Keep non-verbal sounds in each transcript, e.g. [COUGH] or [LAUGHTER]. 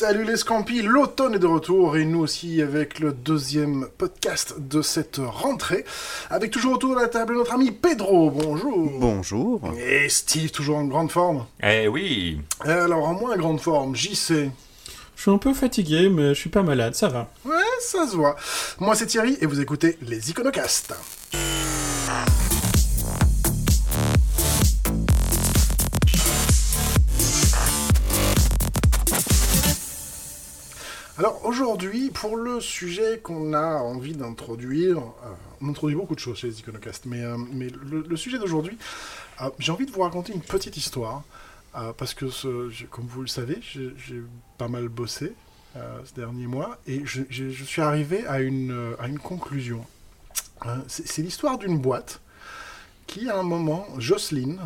Salut les Scampis, l'automne est de retour et nous aussi avec le deuxième podcast de cette rentrée. Avec toujours autour de la table notre ami Pedro, bonjour. Bonjour. Et Steve, toujours en grande forme. Eh oui. Et alors en moins grande forme, JC. Je suis un peu fatigué, mais je suis pas malade, ça va. Ouais, ça se voit. Moi c'est Thierry et vous écoutez les Iconocastes. Alors aujourd'hui, pour le sujet qu'on a envie d'introduire, euh, on introduit beaucoup de choses chez les Iconocastes, mais, euh, mais le, sujet d'aujourd'hui, euh, j'ai envie de vous raconter une petite histoire, parce que comme vous le savez, j'ai pas mal bossé ces derniers mois, et je, suis arrivé à une, à une conclusion. C'est l'histoire d'une boîte qui, à un moment, Jocelyne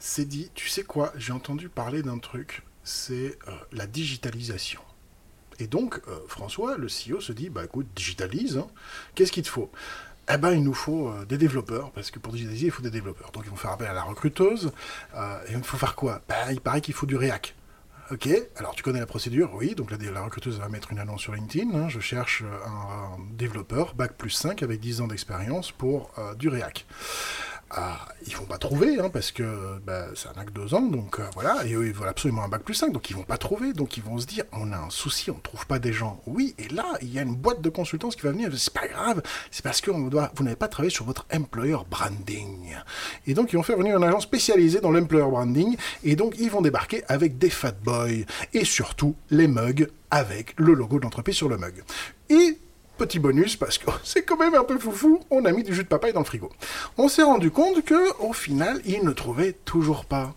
s'est dit, tu sais quoi, j'ai entendu parler d'un truc, c'est la digitalisation. Et donc, euh, François, le CEO, se dit, bah écoute, digitalise, hein. qu'est-ce qu'il te faut? Eh ben, il nous faut euh, des développeurs, parce que pour digitaliser, il faut des développeurs. Donc, ils vont faire appel à la recruteuse. Euh, il faut faire quoi? Ben, Il paraît qu'il faut du React. Ok, alors tu connais la procédure, oui, donc la, recruteuse va mettre une annonce sur LinkedIn, hein, je cherche un, développeur, bac plus 5, avec 10 ans d'expérience pour du React. Ah, ils vont pas trouver, hein, parce que bah, c'est un acte 2 ans, donc euh, voilà, et eux ils veulent absolument un bac plus 5, donc ils vont pas trouver, donc ils vont se dire, on a un souci, on trouve pas des gens. Oui, et là, il y a une boîte de consultance qui va venir, c'est pas grave, c'est parce que vous n'avez pas travaillé sur votre employer branding. Et donc ils vont faire venir une agence spécialisée dans l'employer branding, et donc ils vont débarquer avec des fat boys, et surtout les mugs avec le logo de l'entreprise sur le mug. Et Petit bonus, parce que [LAUGHS] c'est quand même un peu foufou, on a mis du jus de papaye dans le frigo. On s'est rendu compte que, au final, ils ne trouvaient toujours pas.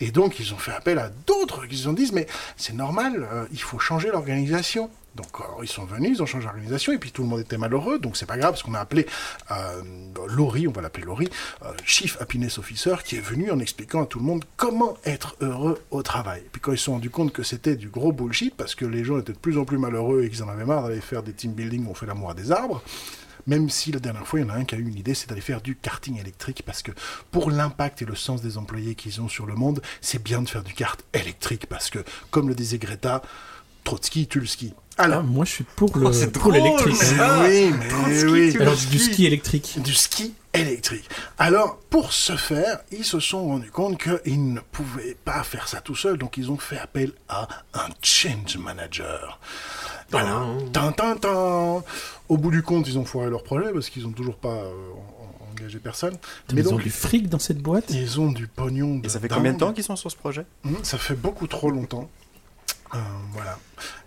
Et donc, ils ont fait appel à d'autres qui se sont dit, mais c'est normal, euh, il faut changer l'organisation. Donc, alors, ils sont venus, ils ont changé l'organisation, et puis tout le monde était malheureux, donc c'est pas grave, parce qu'on a appelé euh, Laurie, on va l'appeler Laurie, euh, Chief Happiness Officer, qui est venu en expliquant à tout le monde comment être heureux au travail. Et puis quand ils se sont rendus compte que c'était du gros bullshit, parce que les gens étaient de plus en plus malheureux et qu'ils en avaient marre d'aller faire des team building où on fait l'amour à des arbres, même si la dernière fois, il y en a un qui a eu une idée, c'est d'aller faire du karting électrique, parce que pour l'impact et le sens des employés qu'ils ont sur le monde, c'est bien de faire du kart électrique, parce que, comme le disait Greta, Trotsky tue le. Ah, Alors, moi, je suis pour le Oh, pour l'électrique. hein. oui, mais oui. Alors du ski. électrique. du ski électrique. Alors, pour ce faire, ils se sont rendus compte qu'ils ne pouvaient pas faire ça tout seuls, donc ils ont fait appel à un change manager. Voilà. Tin, tin, tin. Au bout du compte, ils ont foiré leur projet parce qu'ils n'ont toujours pas euh, en- en- engagé personne. Mais Ils ont donc, du fric dans cette boîte. ils ont du pognon. Et ça fait dingue. combien de temps qu'ils sont sur ce projet? Hum, Ça fait beaucoup trop longtemps. Euh, voilà.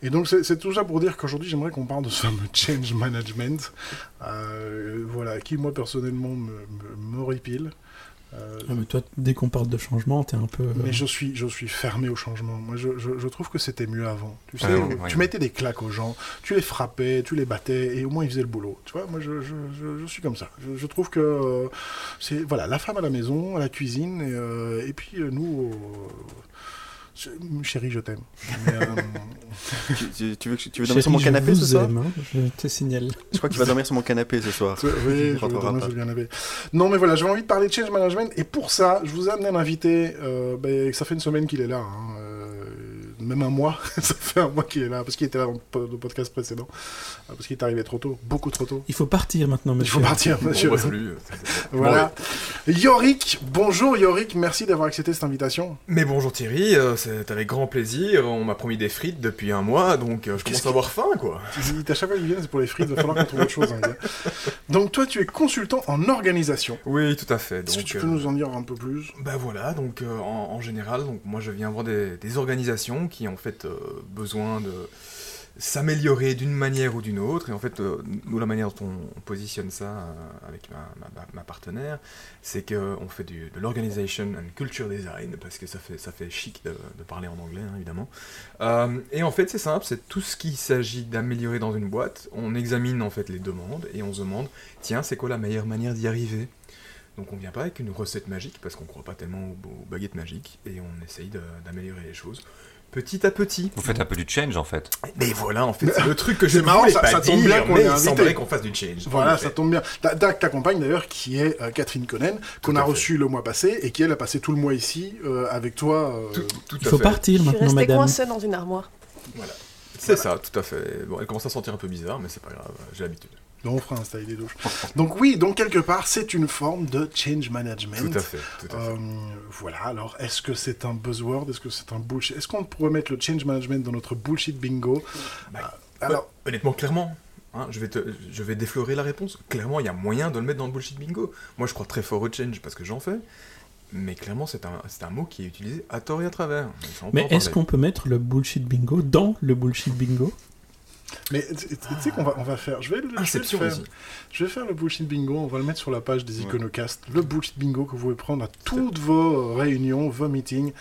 Et donc, c'est tout ça pour dire qu'aujourd'hui, j'aimerais qu'on parle de ce fameux [LAUGHS] change management. Euh, voilà, qui, moi, personnellement, me, me, m'horripile. Euh, Ah, mais toi, dès qu'on parle de changement, t'es un peu. euh, mais je suis, je suis fermé au changement. Moi, je, je, je trouve que c'était mieux avant. Tu sais, Ah non, tu oui. mettais des claques aux gens, tu les frappais, tu les battais, et au moins ils faisaient le boulot. Tu vois, moi, je, je, je, je suis comme ça. Je, je trouve que euh, c'est voilà, la femme à la maison, à la cuisine, et, euh, et puis euh, nous. euh, je- Chérie, je t'aime. Euh, [LAUGHS] tu, tu- tu veux, que- tu veux Chérie, dormir sur mon canapé ce soir aime, hein, je te signale. Je crois qu'il va dormir sur mon canapé ce soir. oui, je vais dormir pas. sur le canapé. Non, mais voilà, j'avais envie de parler de change management, et pour ça, je vous ai amené un invité. Euh, ben, ça fait une semaine qu'il est là. hein, même un mois, [LAUGHS] ça fait un mois qu'il est là, parce qu'il était là dans le po- le podcast précédent, euh, parce qu'il est arrivé trop tôt, beaucoup trop tôt. Il faut partir maintenant, Il monsieur. faut partir, monsieur. Bon, salut. Voilà. Yorick, bonjour Yorick, merci d'avoir accepté cette invitation. Mais bonjour Thierry, euh, c'est avec grand plaisir. On m'a promis des frites depuis un mois, donc euh, je commence à avoir faim, quoi. Il- À chaque fois qu'il vient, c'est pour les frites, il va falloir qu'on trouve autre chose. hein. Donc toi, tu es consultant en organisation. Oui, tout à fait. Est-ce que Donc, tu peux euh, nous en dire un peu plus? Bah voilà, donc euh, en, en général, donc moi je viens voir des, des organisations qui ont en fait euh, besoin de s'améliorer d'une manière ou d'une autre. Et en fait, euh, nous, la manière dont on, on positionne ça euh, avec ma, partenaire, c'est qu'on fait de l'organisation and culture design, parce que ça fait, ça fait chic de, parler en anglais, hein, évidemment. Et en fait, c'est simple, c'est tout ce qu'il s'agit d'améliorer dans une boîte. On examine en fait les demandes et on se demande, tiens, c'est quoi la meilleure manière d'y arriver? Donc on vient pas avec une recette magique parce qu'on croit pas tellement aux, baguettes magiques et on essaye d'améliorer les choses petit à petit. Vous faites un peu du change en fait. Mais voilà, en fait, c'est le truc que je C'est marrant, ça- pas ça tombe dire, bien qu'on il semblerait qu'on fasse du change. Voilà, ça tombe bien. Ta, ta- compagne d'ailleurs, qui est euh, Catherine Connen, qu'on a reçue le mois passé et qui elle a passé tout le mois ici euh, avec toi. euh, Tout, tout Il faut fait. partir Je suis maintenant, restée madame. coincée dans une armoire. Voilà. C'est ça, tout à fait. Bon, elle commence à sentir un peu bizarre, mais c'est pas grave, j'ai l'habitude. Donc on fera installer des douches. Donc oui, donc quelque part, c'est une forme de change management. Tout à fait, tout à fait. Euh, voilà, alors est-ce que c'est un buzzword? Est-ce que c'est un bullshit? Est-ce qu'on pourrait mettre le change management dans notre bullshit bingo? Bah, Euh, Alors, Honnêtement, clairement, hein, je, vais te, je vais déflorer la réponse. Clairement, il y a moyen de le mettre dans le bullshit bingo. Moi, je crois très fort au change parce que j'en fais. Mais clairement, c'est un, c'est un mot qui est utilisé à tort et à travers. Mais est-ce parler. qu'on peut mettre le bullshit bingo dans le bullshit bingo? Mais tu sais qu'on va, on va faire... Je vais, le- je, vais le faire. vas-y. je vais faire le bullshit bingo, on va le mettre sur la page des iconocasts. Le bullshit bingo que vous pouvez prendre à toutes vos réunions, vos meetings.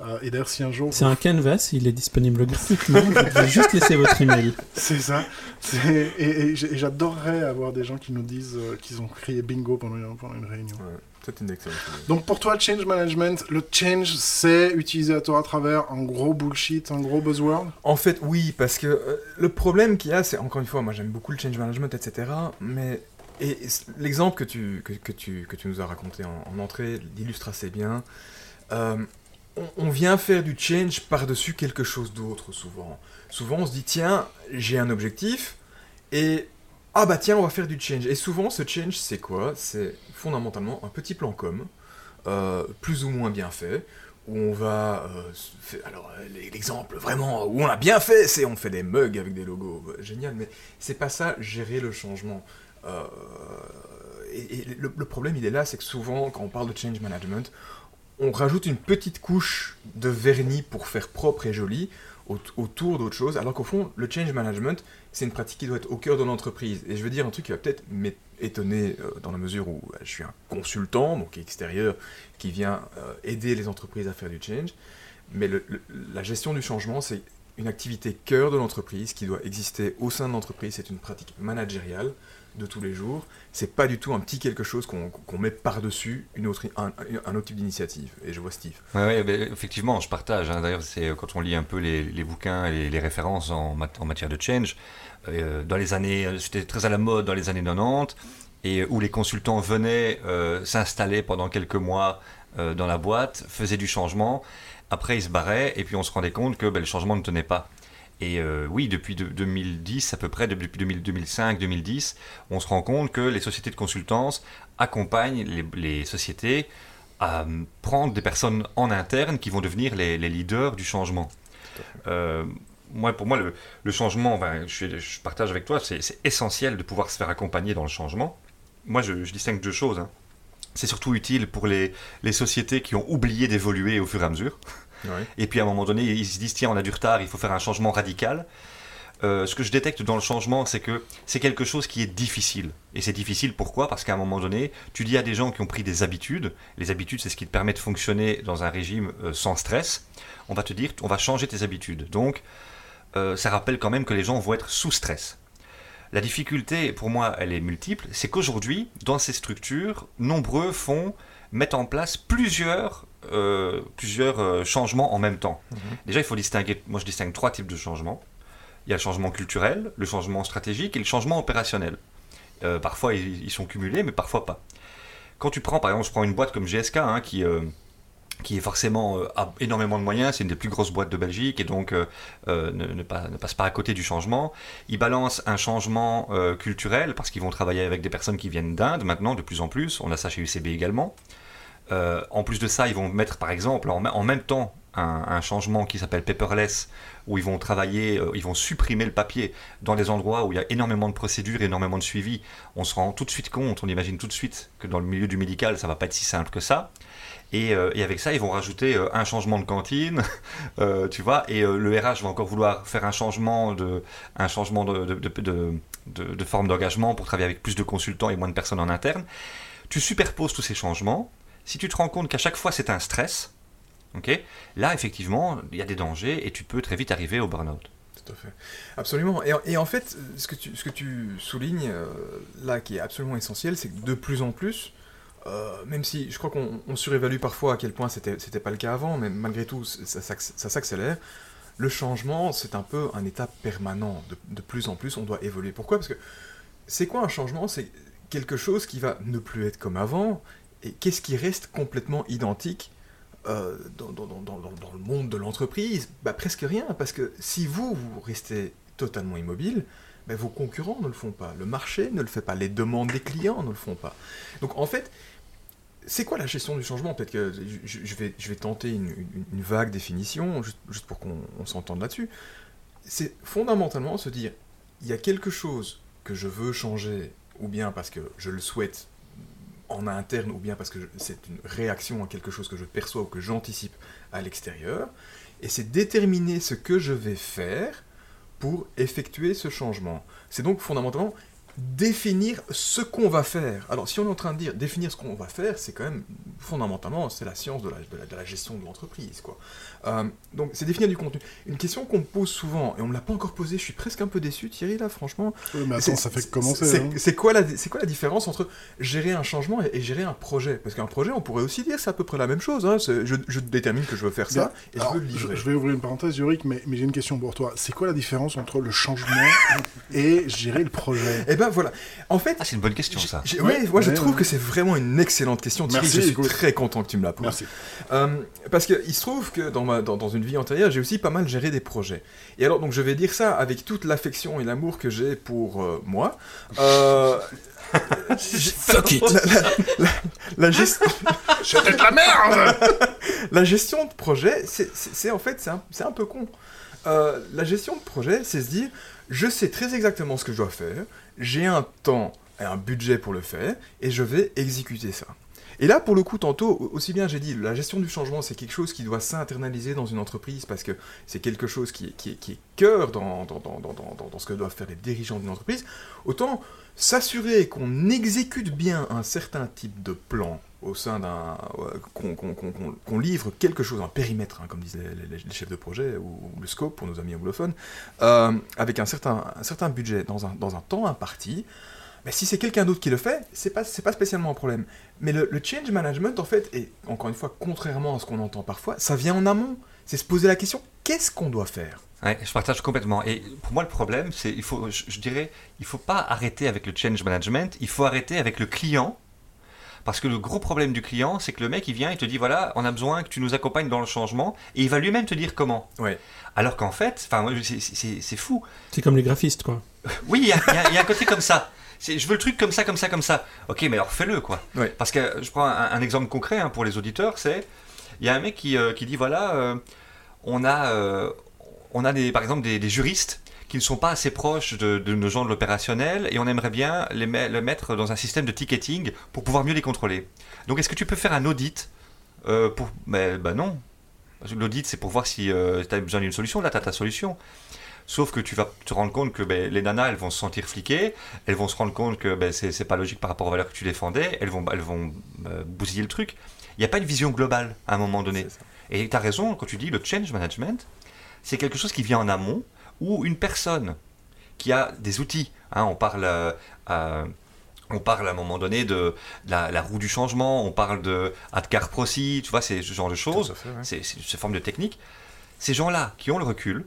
Euh, et d'ailleurs, si un jour... C'est un canvas, il est disponible gratuitement. Vous devez juste laisser votre email. [LAUGHS] C'est ça. C'est- Et, j'adorerais avoir des gens qui nous disent euh, qu'ils ont crié bingo pendant une, pendant une réunion. Ouais, c'est une excellente idée. Donc pour toi, change management, le change, c'est utiliser à tort à travers un gros bullshit, un gros buzzword? En fait, oui, parce que euh, le problème qu'il y a, c'est encore une fois, moi j'aime beaucoup le change management, etc. Mais et, l'exemple que tu, que, que tu, que tu nous as raconté en, en entrée l'illustre assez bien. Euh, on, vient faire du change par-dessus quelque chose d'autre souvent. Souvent on se dit, tiens, j'ai un objectif et ah bah tiens, on va faire du change. Et souvent ce change, c'est quoi? C'est fondamentalement un petit plan com, euh, plus ou moins bien fait, où on va... euh, alors euh, l'exemple vraiment où on a bien fait, c'est on fait des mugs avec des logos. Génial, mais c'est pas ça, gérer le changement. Et et le, le problème, il est là, c'est que souvent, quand on parle de change management, on rajoute une petite couche de vernis pour faire propre et joli au- autour d'autre chose, alors qu'au fond, le change management, c'est une pratique qui doit être au cœur de l'entreprise. Et je veux dire un truc qui va peut-être m'étonner euh, dans la mesure où euh, je suis un consultant, donc extérieur, qui vient euh, aider les entreprises à faire du change. Mais la gestion du changement, c'est une activité cœur de l'entreprise qui doit exister au sein de l'entreprise. C'est une pratique managériale de tous les jours. C'est pas du tout un petit quelque chose qu'on met par-dessus une autre, un, autre type d'initiative. Et je vois Steve. Ouais, ouais, ben, effectivement, je partage. hein. D'ailleurs, c'est quand on lit un peu les, bouquins et les, références en, mat- en matière de change. euh, dans les années, euh, c'était très à la mode dans les années 90, et où les consultants venaient euh, s'installer pendant quelques mois dans la boîte, faisaient du changement. Après, ils se barraient, et puis on se rendait compte que ben, le changement ne tenait pas. Et euh, oui, depuis de- 2010 à peu près, depuis 2000 2005, 2010, on se rend compte que les sociétés de consultance accompagnent les, les sociétés à euh, prendre des personnes en interne qui vont devenir les, les leaders du changement. Euh, moi, pour moi, le, le changement, je, partage avec toi, c'est c'est essentiel de pouvoir se faire accompagner dans le changement. Moi, je, je distingue deux choses. hein. C'est surtout utile pour les, les sociétés qui ont oublié d'évoluer au fur et à mesure. Et puis à un moment donné, ils se disent tiens, on a du retard, il faut faire un changement radical. Euh, ce que je détecte dans le changement, c'est que c'est quelque chose qui est difficile. Et c'est difficile pourquoi? Parce qu'à un moment donné, tu dis à des gens qui ont pris des habitudes, les habitudes c'est ce qui te permet de fonctionner dans un régime euh, sans stress, on va te dire on va changer tes habitudes. Donc euh, ça rappelle quand même que les gens vont être sous stress. La difficulté, pour moi, elle est multiple, c'est qu'aujourd'hui, dans ces structures, nombreux font, mettent en place plusieurs, euh, plusieurs euh, changements en même temps. Déjà, il faut distinguer, moi je distingue trois types de changements. Il y a le changement culturel, le changement stratégique et le changement opérationnel. Euh, parfois, ils, ils sont cumulés, mais parfois pas. Quand tu prends, par exemple, je prends une boîte comme GSK, hein, qui, qui est forcément euh, énormément de moyens, c'est une des plus grosses boîtes de Belgique, et donc euh, euh, ne, ne pas- ne passe pas à côté du changement. Ils balancent un changement culturel, parce qu'ils vont travailler avec des personnes qui viennent d'Inde maintenant, de plus en plus. On a ça chez UCB également. En plus de ça, ils vont mettre par exemple en même temps un, changement qui s'appelle paperless, où ils vont travailler, euh, ils vont supprimer le papier dans des endroits où il y a énormément de procédures, énormément de suivi. On se rend tout de suite compte, on imagine tout de suite que dans le milieu du médical, ça va pas être si simple que ça. Et, euh, avec ça, ils vont rajouter euh, un changement de cantine, [LAUGHS] tu vois, et le RH va encore vouloir faire un changement de, un changement de- de forme d'engagement pour travailler avec plus de consultants et moins de personnes en interne. Tu superposes tous ces changements. Si tu te rends compte qu'à chaque fois c'est un stress, ok, là effectivement il y a des dangers et tu peux très vite arriver au burn-out. Tout à fait. Absolument. Et, en fait, ce que tu, soulignes euh, là, qui est absolument essentiel, c'est que de plus en plus, euh, même si je crois qu'on on surévalue parfois à quel point c'était c'était pas le cas avant, mais malgré tout, ça, s'acc- ça s'accélère. Le changement, c'est un peu un état permanent. De plus en plus, on doit évoluer. Pourquoi? Parce que c'est quoi un changement? C'est quelque chose qui va ne plus être comme avant. Et qu'est-ce qui reste complètement identique euh, dans, dans- dans- dans- le monde de l'entreprise bah, Presque rien, parce que si vous, vous restez totalement immobile, bah, vos concurrents ne le font pas, le marché ne le fait pas, les demandes des clients ne le font pas. Donc en fait, c'est quoi la gestion du changement? Peut-être que je, vais, je vais tenter une, une- vague définition, juste, pour qu'on on s'entende là-dessus. C'est fondamentalement se dire, il y a quelque chose que je veux changer, ou bien parce que je le souhaite en interne, ou bien parce que c'est une réaction à quelque chose que je perçois ou que j'anticipe à l'extérieur, et c'est déterminer ce que je vais faire pour effectuer ce changement. C'est donc fondamentalement définir ce qu'on va faire. Alors, si on est en train de dire définir ce qu'on va faire, c'est quand même fondamentalement, c'est la science de la, de la- de la gestion de l'entreprise. quoi. Euh, donc, c'est définir du contenu. Une question qu'on me pose souvent, et on ne me l'a pas encore posée, je suis presque un peu déçu, Thierry, là, franchement. Oui, mais attends, ça fait que commencer. C'est hein. c'est quoi, la, c'est quoi la différence entre gérer un changement et, et gérer un projet? Parce qu'un projet, on pourrait aussi dire c'est à peu près la même chose. hein. Je, je détermine que je veux faire ça et Alors, je veux le livrer. je vais ouvrir une parenthèse, Yorick, mais, mais j'ai une question pour toi. C'est quoi la différence entre le changement et gérer le projet? Et ben voilà. En fait, Ah, c'est une bonne question ça. j'ai- Ouais, ouais, moi je trouve ouais. que c'est vraiment une excellente question. Thierry, Merci, je suis écoute. très content que tu me la poses. Merci. Euh, parce qu'il se trouve que dans, ma, dans, dans une vie antérieure, j'ai aussi pas mal géré des projets. Et alors, donc je vais dire ça avec toute l'affection et l'amour que j'ai pour euh, moi. Euh, [LAUGHS] Fuck it. la, la- la- la gest- [LAUGHS] C'était de la merde [LAUGHS] la gestion de projet, c'est en fait, c'est un, c'est un peu con. Euh, la gestion de projet, c'est se dire, je sais très exactement ce que je dois faire, j'ai un temps et un budget pour le faire, et je vais exécuter ça. Et là, pour le coup, tantôt, aussi bien j'ai dit, la gestion du changement, c'est quelque chose qui doit s'internaliser dans une entreprise parce que c'est quelque chose qui est, cœur dans, dans, dans- dans ce que doivent faire les dirigeants d'une entreprise. Autant s'assurer qu'on exécute bien un certain type de plan au sein d'un. qu'on livre quelque chose, un périmètre, hein, comme disent les, chefs de projet, ou, le scope pour nos amis anglophones, euh, avec un certain, un certain budget dans un, dans un temps imparti. Si c'est quelqu'un d'autre qui le fait, c'est pas, pas spécialement un problème. Mais le, change management, en fait, et encore une fois, contrairement à ce qu'on entend parfois, ça vient en amont. C'est se poser la question qu'est-ce qu'on doit faire? Ouais, je partage complètement. Et pour moi, le problème, c'est, je, je dirais, il faut pas arrêter avec le change management, il faut arrêter avec le client. Parce que le gros problème du client, c'est que le mec, il vient, il te dit, voilà, on a besoin que tu nous accompagnes dans le changement, et il va lui-même te dire comment. Ouais. Alors qu'en fait, c'est- fou. C'est comme les graphistes, quoi. [LAUGHS] Oui, il y, a- y y un côté comme ça. C'est- Je veux le truc comme ça, comme ça, comme ça. Ok, mais alors fais-le, quoi. Ouais. Parce que je prends un, un exemple concret hein, pour les auditeurs, c'est il y a un mec qui, euh, qui dit voilà, euh, on a, euh, on a des, par exemple des, des juristes qui ne sont pas assez proches de, de nos gens de l'opérationnel et on aimerait bien les, met- le mettre dans un système de ticketing pour pouvoir mieux les contrôler. Donc est-ce que tu peux faire un audit euh, pour... Mais bah non. L'audit c'est pour voir si tu as besoin d'une solution, là tu as ta solution. Sauf que tu vas te rendre compte que ben, les nanas, elles vont se sentir fliquées, elles vont se rendre compte que ben, c'est pas logique par rapport aux valeurs que tu défendais, elles vont, elles vont euh, bousiller le truc. Il n'y a pas une vision globale à un moment donné. Et tu as raison, quand tu dis le change management, c'est quelque chose qui vient en amont, où une personne qui a des outils, hein, on parle... euh, euh, on parle à un moment donné de la, la roue du changement, on parle de Adcar Procy, tu vois, c'est ce genre de choses fait, ouais. c'est c'est cette forme de technique. Ces gens-là qui ont le recul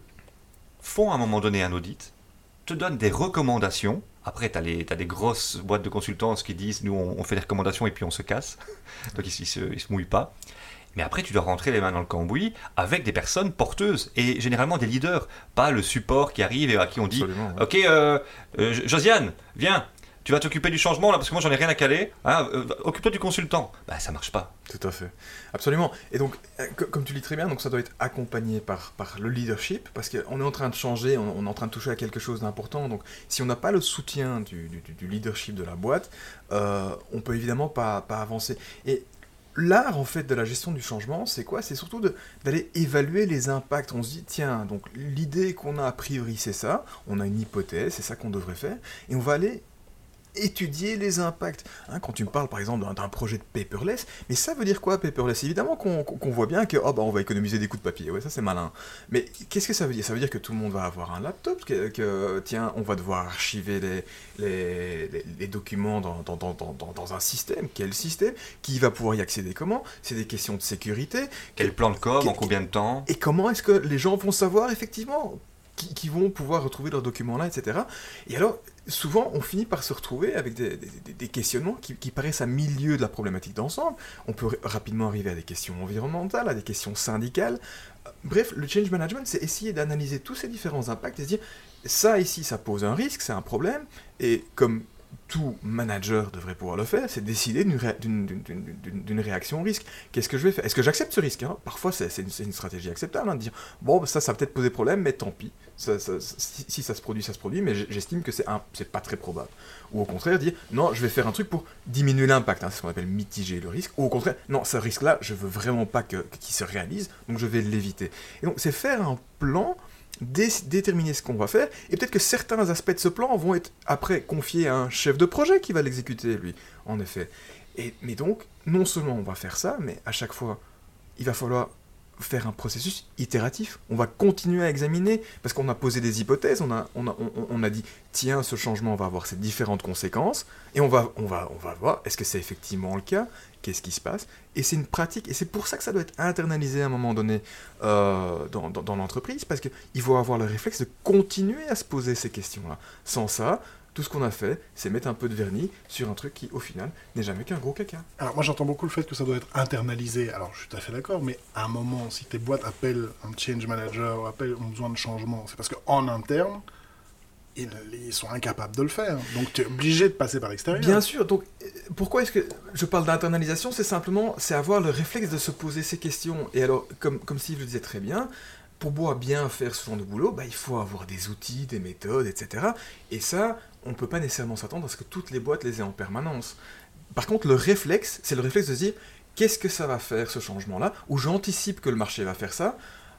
font à un moment donné un audit, te donnent des recommandations. Après, tu as, des grosses boîtes de consultance qui disent nous, on, on fait des recommandations et puis on se casse. [LAUGHS] Donc, ils, ils se, ils se mouillent pas. Mais après, tu dois rentrer les mains dans le cambouis avec des personnes porteuses et généralement des leaders, pas le support qui arrive et à qui on dit Absolument. ouais. Ok, euh, euh, Josiane, viens, tu vas t'occuper du changement là parce que moi j'en ai rien à caler. Hein, euh, Occupe-toi du consultant. Bah, ça marche pas. Tout à fait. Absolument. Et donc, co- comme tu le dis très bien, donc ça doit être accompagné par, par le leadership, parce qu'on est en train de changer, on, on est en train de toucher à quelque chose d'important. Donc, si on n'a pas le soutien du, du- du leadership de la boîte, euh, on peut évidemment pas, pas avancer. Et l'art, en fait, de la gestion du changement, c'est quoi? C'est surtout d'aller évaluer les impacts. On se dit, tiens, donc l'idée qu'on a a priori, c'est ça, on a une hypothèse, c'est ça qu'on devrait faire, et on va aller étudier les impacts. Hein, quand tu me parles par exemple d'un- projet de paperless, mais ça veut dire quoi paperless? Évidemment qu'on voit bien que oh, bah, on va économiser des coups de papier, ouais ça c'est malin. Mais qu'est-ce que ça veut dire? Ça veut dire que tout le monde va avoir un laptop, que, que, tiens on va devoir archiver les, les, les- les documents dans, dans, dans, dans, dans- dans un système. Quel système? Qui va pouvoir y accéder? Comment? C'est des questions de sécurité. Quel plan de com, en combien de temps? Et comment est-ce que les gens vont savoir effectivement qui vont pouvoir retrouver leurs documents là, etc. Et alors, souvent, on finit par se retrouver avec des, questionnements qui, qui paraissent à milieu de la problématique d'ensemble. On peut rapidement arriver à des questions environnementales, à des questions syndicales. Euh, Bref, le change management, c'est essayer d'analyser tous ces différents impacts et se dire, ça ici, ça pose un risque, c'est un problème, et comme tout manager devrait pouvoir le faire, c'est décider d'une ré- d'une- d'une- d'une- d'une- d'une réaction au risque. Qu'est-ce que je vais faire? Est-ce que j'accepte ce risque hein? Parfois, c'est une, une stratégie acceptable hein, de dire bon, bah, ça, ça va peut-être poser problème, mais tant pis. Si, ça se produit, ça se produit, mais j'estime que c'est pas très probable. Ou au contraire, dire non, je vais faire un truc pour diminuer l'impact. hein, c'est ce qu'on appelle mitiger le risque. Ou au contraire, non, ce risque-là, je veux vraiment pas qu'il se réalise, donc je vais l'éviter. Et donc, c'est faire un plan dé- déterminer ce qu'on va faire, et peut-être que certains aspects de ce plan vont être après confiés à un chef de projet qui va l'exécuter, lui, en effet. Et, mais donc, non seulement on va faire ça, mais à chaque fois, il va falloir faire un processus itératif. On va continuer à examiner, parce qu'on a posé des hypothèses, on a, on a, on a dit, tiens, ce changement va avoir ces différentes conséquences, et on va, on va, on va voir, est-ce que c'est effectivement le cas Qu'est-ce qui se passe Et c'est une pratique, et c'est pour ça que ça doit être internalisé à un moment donné euh, dans, dans- l'entreprise, parce qu'il faut avoir le réflexe de continuer à se poser ces questions-là. Sans ça, tout ce qu'on a fait, c'est mettre un peu de vernis sur un truc qui, au final, n'est jamais qu'un gros caca. Alors moi j'entends beaucoup le fait que ça doit être internalisé, alors je suis tout à fait d'accord, mais à un moment, si tes boîtes appellent un change manager ou appellent ont besoin de changement, c'est parce qu'en interne, ils, sont incapables de le faire. Donc tu es obligé de passer par l'extérieur. Bien sûr, donc euh, pourquoi est-ce que je parle d'internalisation C'est simplement, c'est avoir le réflexe de se poser ces questions. Et alors, comme, comme Steve le disait très bien, pour pouvoir bien faire ce genre de boulot, bah, il faut avoir des outils, des méthodes, etc. Et ça, on ne peut pas nécessairement s'attendre à ce que toutes les boîtes les aient en permanence. Par contre, le réflexe, c'est le réflexe de se dire, qu'est-ce que ça va faire ce changement-là? Ou j'anticipe que le marché va faire ça.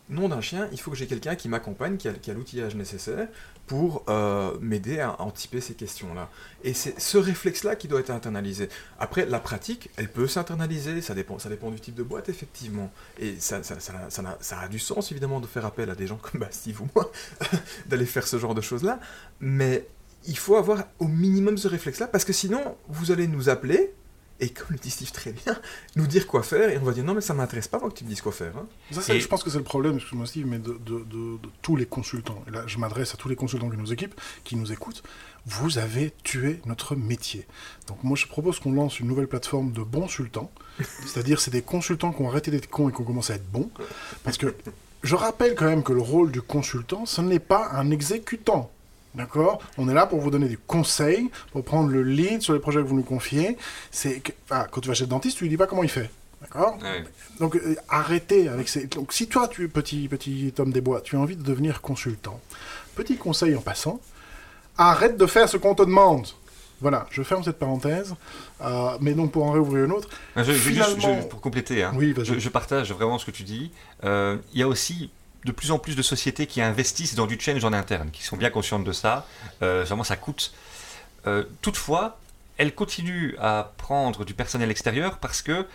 Nom d'un chien, il faut que j'ai quelqu'un qui m'accompagne, qui a, l'outillage nécessaire pour euh, m'aider à anticiper ces questions-là. Et c'est ce réflexe-là qui doit être internalisé. Après, la pratique, elle peut s'internaliser, ça dépend, ça dépend du type de boîte, effectivement. Et ça, ça a du sens, évidemment, de faire appel à des gens comme bah, Steve ou moi, [LAUGHS] d'aller faire ce genre de choses-là. Mais il faut avoir au minimum ce réflexe-là, parce que sinon, vous allez nous appeler, et comme le dit Steve très bien, nous dire quoi faire, et on va dire non, mais ça m'intéresse pas, moi, que tu me dises quoi faire. hein. Ça, Et- Je pense que c'est le problème, excuse-moi Steve, mais de, de- de- de tous les consultants. Et là, je m'adresse à tous les consultants qui nous équipent, qui nous écoutent. Vous avez tué notre métier. Donc moi, je propose qu'on lance une nouvelle plateforme de bons consultants. [LAUGHS] C'est-à-dire, c'est des consultants qui ont arrêté d'être cons et qui ont commencé à être bons. Parce que je rappelle quand même que le rôle du consultant, ce n'est pas un exécutant. D'accord On est là pour vous donner des conseils, pour prendre le lead sur les projets que vous nous confiez. C'est ah, quand tu vas chez le dentiste, tu lui dis pas comment il fait. D'accord Ouais. donc euh, arrêtez avec ces... Donc si toi, tu petit petit homme des bois, tu as envie de devenir consultant, petit conseil en passant, arrête de faire ce qu'on te demande. Voilà, je ferme cette parenthèse, euh, mais donc pour en réouvrir une autre, Je- je- Finalement- je- pour compléter, hein, oui, je partage vraiment ce que tu dis. Euh, Il y a aussi de plus en plus de sociétés qui investissent dans du change en interne, qui sont bien conscientes de ça. Euh, vraiment, ça coûte. Euh, toutefois, elles continuent à prendre du personnel extérieur parce que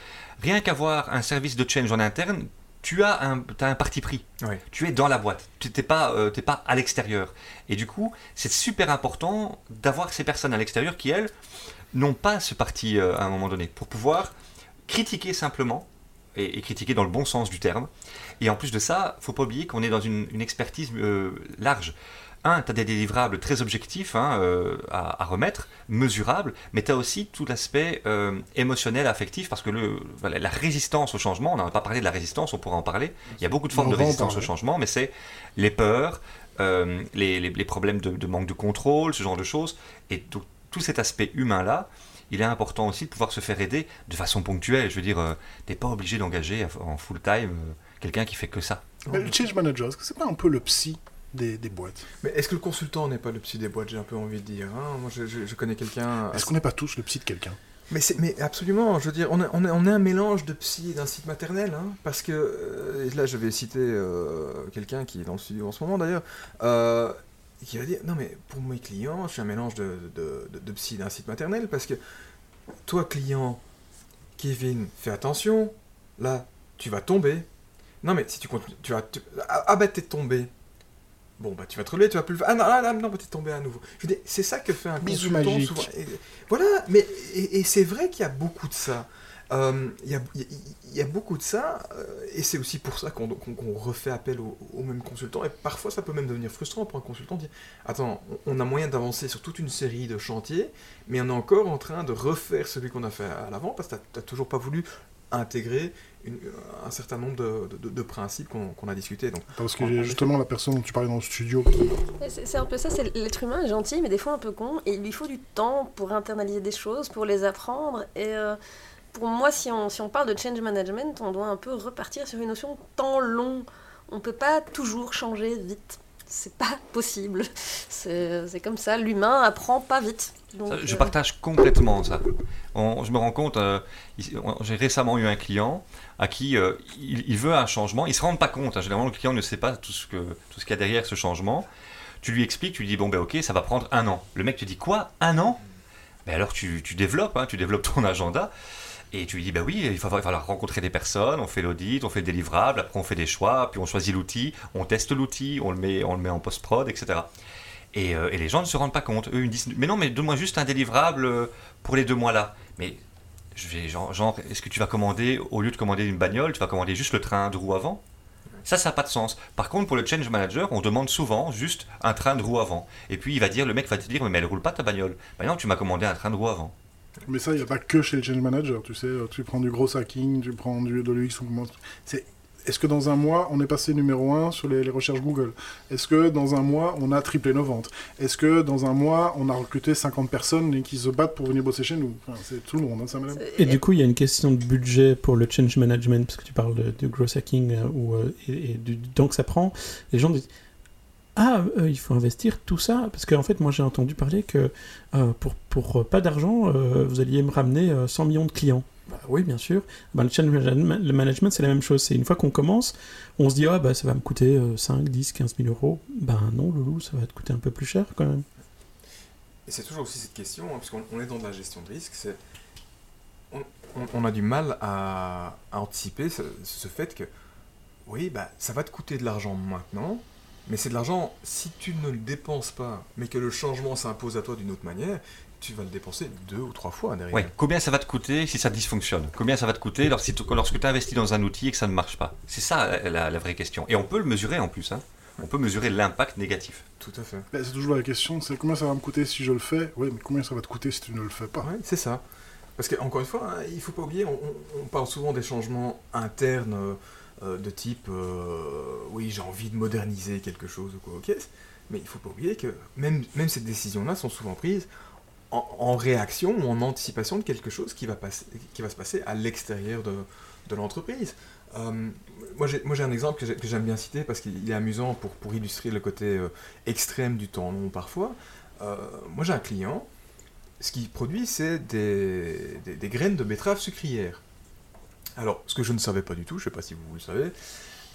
rien qu'avoir un service de change en interne, tu as un, un parti pris. Ouais. Tu es dans la boîte. Tu n'es pas, euh, pas à l'extérieur. Et du coup, c'est super important d'avoir ces personnes à l'extérieur qui, elles, n'ont pas ce parti euh, à un moment donné, pour pouvoir critiquer simplement, et, et critiquer dans le bon sens du terme. Et en plus de ça, faut pas oublier qu'on est dans une, une expertise euh, large. Un, tu as des délivrables très objectifs hein, euh, à, à remettre, mesurables, mais tu as aussi tout l'aspect euh, émotionnel, affectif, parce que le, voilà, la résistance au changement, on n'a pas parlé de la résistance, on pourra en parler. Il y a beaucoup de formes On de résistance au changement, mais c'est les peurs, les, les- les problèmes de, de manque de contrôle, ce genre de choses. Et tout, tout cet aspect humain-là, il est important aussi de pouvoir se faire aider de façon ponctuelle. Je veux dire, euh, t'es pas obligé d'engager en full-time euh, quelqu'un qui fait que ça. Mais le change manager, est-ce que c'est pas un peu le psy des, des boîtes? Mais est-ce que le consultant n'est pas le psy des boîtes? J'ai un peu envie de dire. hein. Moi, je, je- je connais quelqu'un. Est-ce qu'on n'est pas tous le psy de quelqu'un? Mais, c'est- mais absolument, je veux dire, on est, on est, on est un mélange de psy et d'un site maternel, hein, parce que, euh, et là je vais citer euh, quelqu'un qui est dans le studio en ce moment d'ailleurs, euh, qui va dire, non mais pour mes clients, je suis un mélange de, de, de- de psy et d'un site maternel, parce que toi client, Kevin, fais attention, là, tu vas tomber. Non mais si tu continues, tu vas... tu- ah, ah bah t'es tombé. Bon bah tu vas te relever, tu vas plus le faire. Ah non, ah, non, non bah, t'es tombé à nouveau. Je veux dire, c'est ça que fait un Bisous consultant magiques. souvent. Et- voilà, mais et, et c'est vrai qu'il y a beaucoup de ça. Euh, Il y, a, il y a- il y a beaucoup de ça, euh, et c'est aussi pour ça qu'on refait appel aux, mêmes consultants, et parfois ça peut même devenir frustrant pour un consultant de dire Attends, on on a moyen d'avancer sur toute une série de chantiers, mais on est encore en train de refaire celui qu'on a fait à l'avant, parce que tu n'as toujours pas voulu intégrer une- un certain nombre de, de- de principes qu'on a discutés. Donc, Parce que justement la personne dont tu parlais dans le studio c'est un peu ça, c'est l'être humain est gentil, mais des fois un peu con, et il lui faut du temps pour internaliser des choses, pour les apprendre. Et euh, pour moi, si on, si on parle de change management, on doit un peu repartir sur une notion de temps long. On peut pas toujours changer vite. C'est pas [LAUGHS] possible. C'est comme ça, l'humain apprend pas vite. Donc, Ça, je euh, partage complètement ça. On- je me rends compte, euh, j'ai récemment eu un client à qui euh, il, il veut un changement. Il ne se rend pas compte. hein. généralement, le client ne sait pas tout ce que tout ce qu'il y a derrière ce changement. Tu lui expliques, tu lui dis bon ben ok, ça va prendre un an. Le mec te dit quoi, un an? Ben alors tu, tu développes, hein, tu développes ton agenda. Et tu lui dis, bah oui, il va, falloir- rencontrer des personnes, on fait l'audit, on fait le délivrable, après on fait des choix, puis on choisit l'outil, on teste l'outil, on le met, on le met en post-prod, etc. Et, euh, et les gens ne se rendent pas compte. Eux, ils me disent, mais non, mais donne-moi juste un délivrable euh, pour les deux mois-là. Mais je vais, genre, genre, est-ce que tu vas commander, au lieu de commander une bagnole, tu vas commander juste le train de roue avant? Ça, ça n'a pas de sens. Par contre, pour le change manager, on demande souvent juste un train de roue avant. Et puis, il va dire, le mec va te dire, mais elle roule pas ta bagnole. Bah non, tu m'as commandé un train de roue avant. Mais ça, il n'y a pas que chez les change managers, tu sais. Tu prends du gros hacking, tu prends du, de l'UX. c'est- Est-ce que dans un mois, on est passé numéro 1 sur les, recherches Google? Est-ce que dans un mois, on a triplé nos ventes? Est-ce que dans un mois, on a recruté 50 personnes et qui se battent pour venir bosser chez nous? C'est tout le monde, hein, Et du coup, il y a une question de budget pour le change management, parce que tu parles de, gross hacking euh, ou, euh, et, et du temps que ça prend. Les gens disent Ah, euh, il faut investir tout ça Parce qu'en fait, moi j'ai entendu parler que euh, pour, pour euh, pas d'argent, vous alliez me ramener euh, 100 millions de clients. Bah, oui, bien sûr. Bah, le change management, c'est la même chose. C'est une fois qu'on commence, on se dit Ah, bah ça va me coûter euh, 5, 10, 15 000 euros. Ben non, Loulou, ça va te coûter un peu plus cher quand même. Et c'est toujours aussi cette question, hein, parce qu'on on est dans de la gestion de risque, c'est on, a du mal à, à anticiper ce, ce fait que oui, bah, ça va te coûter de l'argent maintenant, mais c'est de l'argent, si tu ne le dépenses pas, mais que le changement s'impose à toi d'une autre manière, tu vas le dépenser deux ou trois fois derrière. Ouais. Combien ça va te coûter si ça dysfonctionne? Combien ça va te coûter lorsque tu lorsque investis dans un outil et que ça ne marche pas? C'est ça la, la- vraie question. Et on peut le mesurer en plus. hein. On peut mesurer l'impact négatif. Tout à fait. Ben, c'est toujours la question, c'est combien ça va me coûter si je le fais? Oui, mais combien ça va te coûter si tu ne le fais pas? Ouais, c'est ça. Parce qu'encore une fois, hein, il faut pas oublier, on parle souvent des changements internes euh, euh, de type euh, oui, j'ai envie de moderniser quelque chose ou quoi, ok. Mais il faut pas oublier que même, même ces décisions-là sont souvent prises en, réaction ou en anticipation de quelque chose qui va, passer, qui va se passer à l'extérieur de, de l'entreprise. Euh, moi, j'ai un exemple que j'ai- que j'aime bien citer parce qu'il est amusant pour, pour illustrer le côté extrême du temps long parfois. Moi, j'ai un client ce qu'il produit, c'est des, des- des graines de betterave sucrière. Alors, ce que je ne savais pas du tout, je ne sais pas si vous le savez,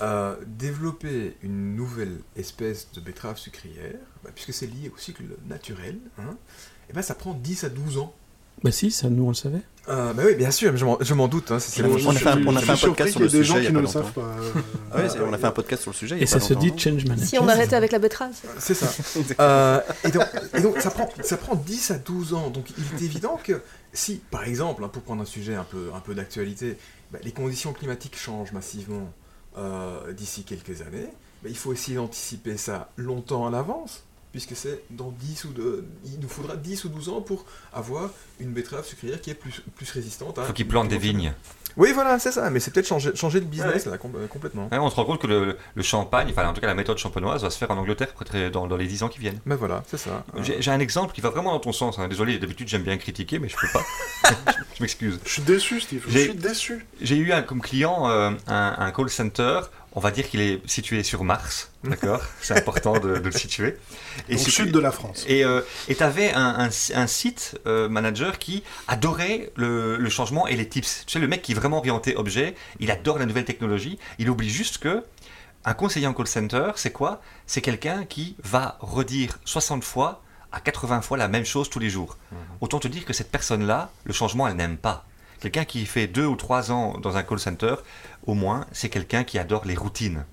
euh, développer une nouvelle espèce de betterave sucrière, bah, puisque c'est lié au cycle naturel, hein, et ben, ça prend 10 à 12 ans. Bah si, ça nous on le savait. Euh, bah oui, bien sûr, je m'en- doute. hein, c'est- c'est On a fait un- on a Je fait un suis podcast sur le ait des gens sujet il y a pas le longtemps. savent pas. euh, Ah ouais, c'est- on a fait un podcast sur le sujet. Et ça se dit change management. Si on arrêtait avec la betterave. [LAUGHS] C'est ça. [LAUGHS] Euh, et donc, et donc, ça, prend, ça prend 10 à 12 ans. Donc il est évident que si, par exemple, hein, pour prendre un sujet un peu, un peu d'actualité, bah, les conditions climatiques changent massivement euh, d'ici quelques années, bah, il faut essayer d'anticiper ça longtemps à l'avance, puisque c'est dans 10 ou de, il nous faudra 10 ou 12 ans pour avoir une betterave sucrière qui est plus, plus résistante. à- Il faut qu'ils plantent des vignes. Oui, voilà, c'est ça. Mais c'est peut-être changer, changer de business là, com- euh, complètement. On se rend compte que le, le champagne, enfin en tout cas la méthode champenoise, va se faire en Angleterre peut-être dans, dans les 10 ans qui viennent. Mais voilà, c'est ça. J'ai j'ai un exemple qui va vraiment dans ton sens. hein. Désolé, d'habitude j'aime bien critiquer, mais je peux pas. je [LAUGHS] je m'excuse. Je suis déçu, Steve. Je J'ai- suis déçu. J'ai eu un, comme client euh, un, un call center. On va dire qu'il est situé sur Mars, d'accord [LAUGHS] C'est important de, de le situer. Au situé- sud de la France. Et tu avais un, un- un site euh, manager qui adorait le, le changement et les tips. Tu sais, le mec qui est vraiment orienté objet, il adore la nouvelle technologie. Il oublie juste que un conseiller en call center, c'est quoi? C'est quelqu'un qui va redire 60 fois à 80 fois la même chose tous les jours. Autant te dire que cette personne-là, le changement, elle n'aime pas. Quelqu'un qui fait deux ou trois ans dans un call center, au moins, c'est quelqu'un qui adore les routines.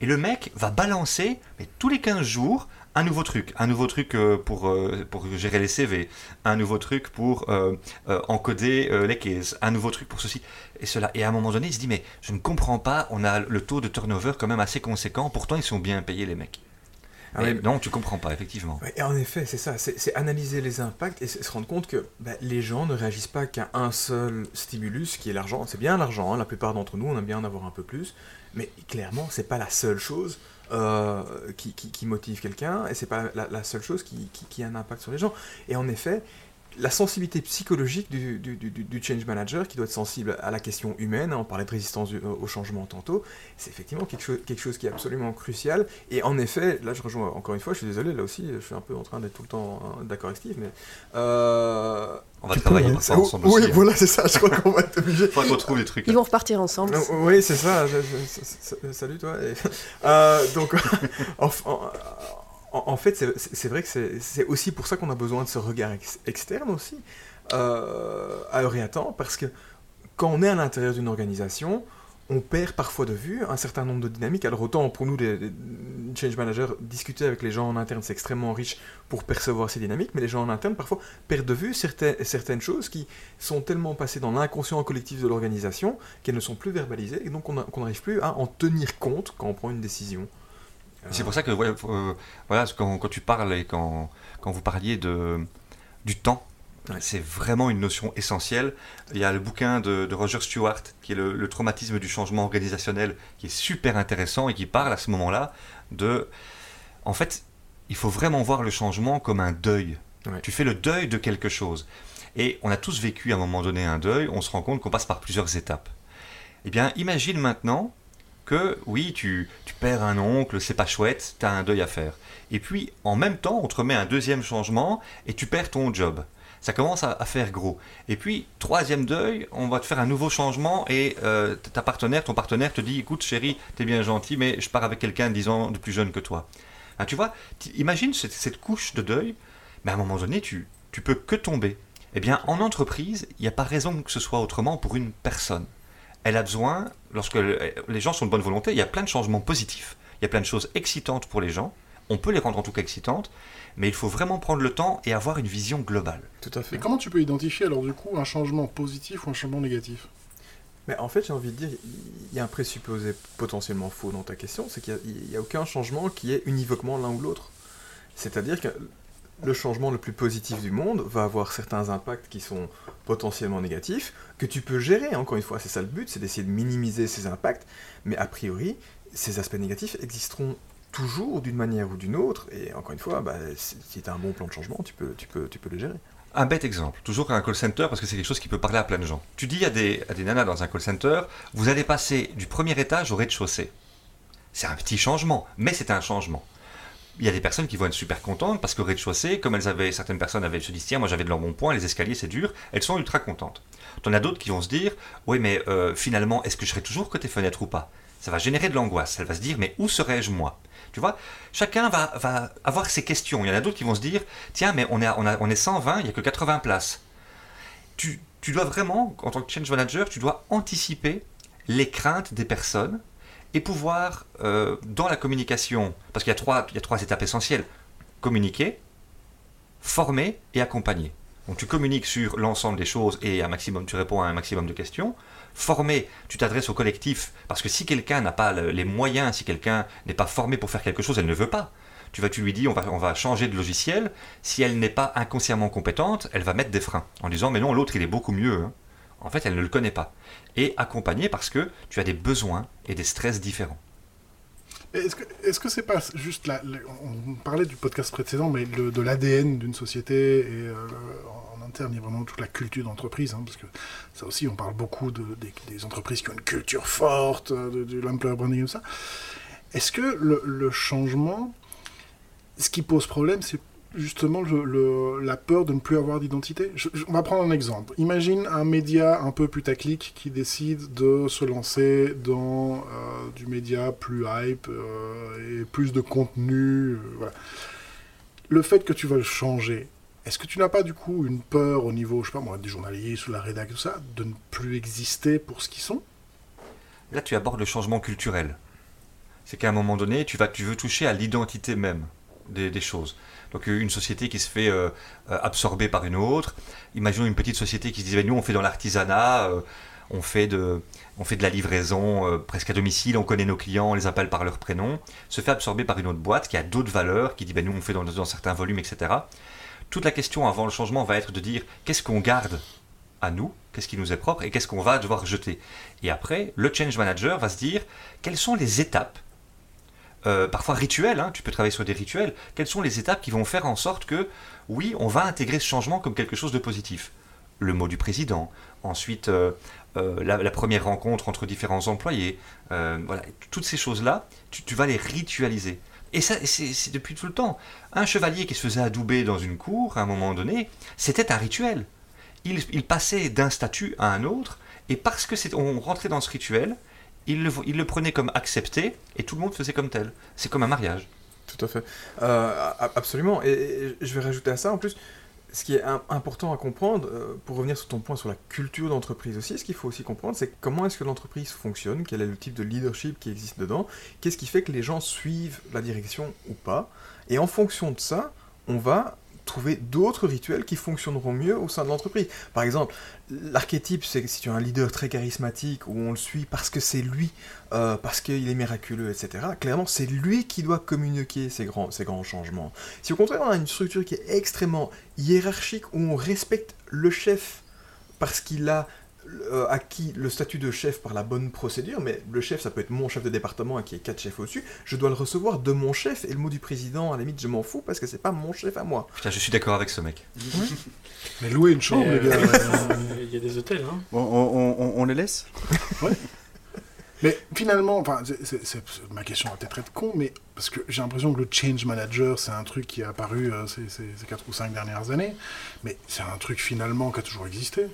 Et le mec va balancer, mais tous les 15 jours, un nouveau truc, un nouveau truc euh, pour, euh, pour gérer les CV, un nouveau truc pour euh, encoder les cases, un nouveau truc pour ceci et cela. Et à un moment donné, il se dit, mais je ne comprends pas, on a le taux de turnover quand même assez conséquent, pourtant ils sont bien payés les mecs. Ah Mais oui. non, tu comprends pas, effectivement. Et en effet, c'est ça, c'est analyser les impacts et se rendre compte que bah, les gens ne réagissent pas qu'à un seul stimulus qui est l'argent. C'est bien l'argent, hein, la plupart d'entre nous, on aime bien en avoir un peu plus, mais clairement, c'est pas la seule chose euh, qui, qui- qui motive quelqu'un et c'est pas la, la seule chose qui a un impact sur les gens. Et en effet, la sensibilité psychologique du, du- du- du change manager qui doit être sensible à la question humaine, hein, on parlait de résistance du- au changement tantôt, c'est effectivement quelque chose, quelque chose qui est absolument crucial. Et en effet, là je rejoins encore une fois, je suis désolé, là aussi je suis un peu en train d'être tout le temps hein, d'accord avec Steve, mais... euh, On va peux, travailler ça ensemble oui, aussi. hein. voilà, c'est ça, je crois qu'on va être obligé. [LAUGHS] Faudrait qu'on trouve des trucs. Ils vont repartir ensemble. Euh, Oui, c'est ça. je- je- je- je- salut toi. Et- Euh, donc, [LAUGHS] en, en- en- en fait, c'est- vrai que c'est aussi pour ça qu'on a besoin de ce regard ex- externe aussi, euh, à heure et à temps, parce que quand on est à l'intérieur d'une organisation, on perd parfois de vue un certain nombre de dynamiques. Alors autant pour nous, les, change managers, discuter avec les gens en interne, c'est extrêmement riche pour percevoir ces dynamiques, mais les gens en interne parfois perdent de vue certaines, choses qui sont tellement passées dans l'inconscient collectif de l'organisation qu'elles ne sont plus verbalisées et donc qu'on n'arrive plus à en tenir compte quand on prend une décision. C'est pour ça que ouais, euh, voilà, quand, quand tu parles et quand, quand vous parliez de, du temps, Ouais. c'est vraiment une notion essentielle. Il y a le bouquin de, de Roger Stewart, qui est le, le traumatisme du changement organisationnel, qui est super intéressant et qui parle à ce moment-là de... En fait, il faut vraiment voir le changement comme un deuil. Ouais. Tu fais le deuil de quelque chose. Et on a tous vécu à un moment donné un deuil, on se rend compte qu'on passe par plusieurs étapes. Eh bien, imagine maintenant que oui, tu, tu perds un oncle, c'est pas chouette, tu as un deuil à faire. Et puis, en même temps, on te remet un deuxième changement et tu perds ton job. Ça commence à, faire gros. Et puis, troisième deuil, on va te faire un nouveau changement et euh, ta partenaire, ton partenaire te dit, écoute chérie, t'es bien gentil, mais je pars avec quelqu'un de 10 ans de plus jeune que toi. Tu vois, imagine cette, cette couche de deuil, mais à un moment donné, tu, tu peux que tomber. Eh bien, en entreprise, il n'y a pas raison que ce soit autrement pour une personne elle a besoin, lorsque le- les gens sont de bonne volonté, il y a plein de changements positifs, il y a plein de choses excitantes pour les gens, on peut les rendre en tout cas excitantes, mais il faut vraiment prendre le temps et avoir une vision globale. Tout à Et fait. comment tu peux identifier alors du coup un changement positif ou un changement négatif? Mais en fait, j'ai envie de dire, il y a un présupposé potentiellement faux dans ta question, c'est qu'il n'y a, aucun changement qui est univoquement l'un ou l'autre. C'est-à-dire que le changement le plus positif du monde va avoir certains impacts qui sont potentiellement négatifs, que tu peux gérer, encore une fois, c'est ça le but, c'est d'essayer de minimiser ces impacts, mais a priori, ces aspects négatifs existeront toujours d'une manière ou d'une autre, et encore une fois, bah, si tu as un bon plan de changement, tu peux, tu peux, tu peux le gérer. Un bête exemple, toujours un call center, parce que c'est quelque chose qui peut parler à plein de gens. Tu dis à des, à des nanas dans un call center, vous allez passer du premier étage au rez-de-chaussée. C'est un petit changement, mais c'est un changement. Il y a des personnes qui vont être super contentes parce qu'au rez-de-chaussée, comme elles avaient, certaines personnes avaient se disent tiens, moi j'avais de leur bon point, les escaliers c'est dur, elles sont ultra contentes. T'en as d'autres qui vont se dire oui, mais euh, finalement, est-ce que je serai toujours côté fenêtre ou pas? Ça va générer de l'angoisse. Elle va se dire mais où serais-je moi? Tu vois Chacun va, va avoir ses questions. Il y en a d'autres qui vont se dire tiens, mais on est, on a- on est 120, il n'y a que 80 places. Tu, tu dois vraiment, en tant que change manager, tu dois anticiper les craintes des personnes et pouvoir, euh, dans la communication, parce qu'il y, a trois- y a trois étapes essentielles, communiquer, former et accompagner. Donc tu communiques sur l'ensemble des choses et un maximum, tu réponds à un maximum de questions. Former, tu t'adresses au collectif, parce que si quelqu'un n'a pas le- les moyens, si quelqu'un n'est pas formé pour faire quelque chose, elle ne veut pas. Tu vas, tu lui dis, on va, on va changer de logiciel. Si elle n'est pas inconsciemment compétente, elle va mettre des freins en disant, mais non, l'autre il est beaucoup mieux. hein. En fait, elle ne le connaît pas. Et accompagner parce que tu as des besoins et des stress différents. Est-ce que est-ce que c'est pas juste on parlait du podcast précédent, mais de l'ADN d'une société et euh, en interne il y a vraiment toute la culture d'entreprise, hein, parce que ça aussi on parle beaucoup de, des, entreprises qui ont une culture forte, euh, de, de l'employer branding tout ça. Est-ce que le changement, ce qui pose problème, c'est justement la peur de ne plus avoir d'identité On va prendre un exemple. Imagine un média un peu putaclic qui décide de se lancer dans euh, du média plus hype euh, et plus de contenu. euh. Le fait que tu vas le changer, est-ce que tu n'as pas du coup une peur au niveau, je sais pas moi, des journalistes ou la rédac, tout ça, de ne plus exister pour ce qu'ils sont? Là, tu abordes le changement culturel. C'est qu'à un moment donné, tu, vas, tu veux toucher à l'identité même. des choses. Donc une société qui se fait euh, euh, absorber par une autre. Imaginons une petite société qui se dit, ben, nous on fait dans l'artisanat, euh, on, fait de, on fait de la livraison presque à domicile, on connaît nos clients, on les appelle par leur prénom, se fait absorber par une autre boîte qui a d'autres valeurs, qui dit, ben, nous on fait dans, dans certains volumes, etc. Toute la question avant le changement va être de dire, qu'est-ce qu'on garde à nous, qu'est-ce qui nous est propre et qu'est-ce qu'on va devoir jeter? Et après, le change manager va se dire quelles sont les étapes, euh, parfois rituelles, hein, tu peux travailler sur des rituels, quelles sont les étapes qui vont faire en sorte que, oui, on va intégrer ce changement comme quelque chose de positif? Le mot du président, ensuite euh, euh, la, première rencontre entre différents employés, voilà, toutes ces choses-là, tu, vas les ritualiser. Et ça, c'est depuis tout le temps. Un chevalier qui se faisait adouber dans une cour, à un moment donné, c'était un rituel il, passait d'un statut à un autre, et parce que on rentrait dans ce rituel, il le, prenait comme accepté, et tout le monde faisait comme tel. C'est comme un mariage. Tout à fait. Euh, absolument. Et, je vais rajouter à ça, en plus, ce qui est im- important à comprendre, euh, pour revenir sur ton point sur la culture d'entreprise aussi, ce qu'il faut aussi comprendre, c'est comment est-ce que l'entreprise fonctionne, quel est le type de leadership qui existe dedans, qu'est-ce qui fait que les gens suivent la direction ou pas. Et en fonction de ça, on va trouver d'autres rituels qui fonctionneront mieux au sein de l'entreprise. Par exemple, l'archétype, c'est si tu as un leader très charismatique, où on le suit parce que c'est lui, euh, parce qu'il est miraculeux, etc., clairement, c'est lui qui doit communiquer ces grands, ces grands changements. Si au contraire, on a une structure qui est extrêmement hiérarchique, où on respecte le chef parce qu'il a euh, acquis le statut de chef par la bonne procédure, mais le chef, ça peut être mon chef de département qui est quatre chefs au-dessus, je dois le recevoir de mon chef, et le mot du président, à la limite, je m'en fous, parce que c'est pas mon chef à moi. Putain, je suis d'accord avec ce mec. [LAUGHS] Mais louer une chambre, les gars. euh, euh, Il y a des hôtels, hein. On, on- on les laisse [LAUGHS] Mais finalement, enfin, ma question va peut-être être con, mais parce que j'ai l'impression que le change manager, c'est un truc qui est apparu euh, ces, ces, ces 4 ou 5 dernières années, mais c'est un truc finalement qui a toujours existé.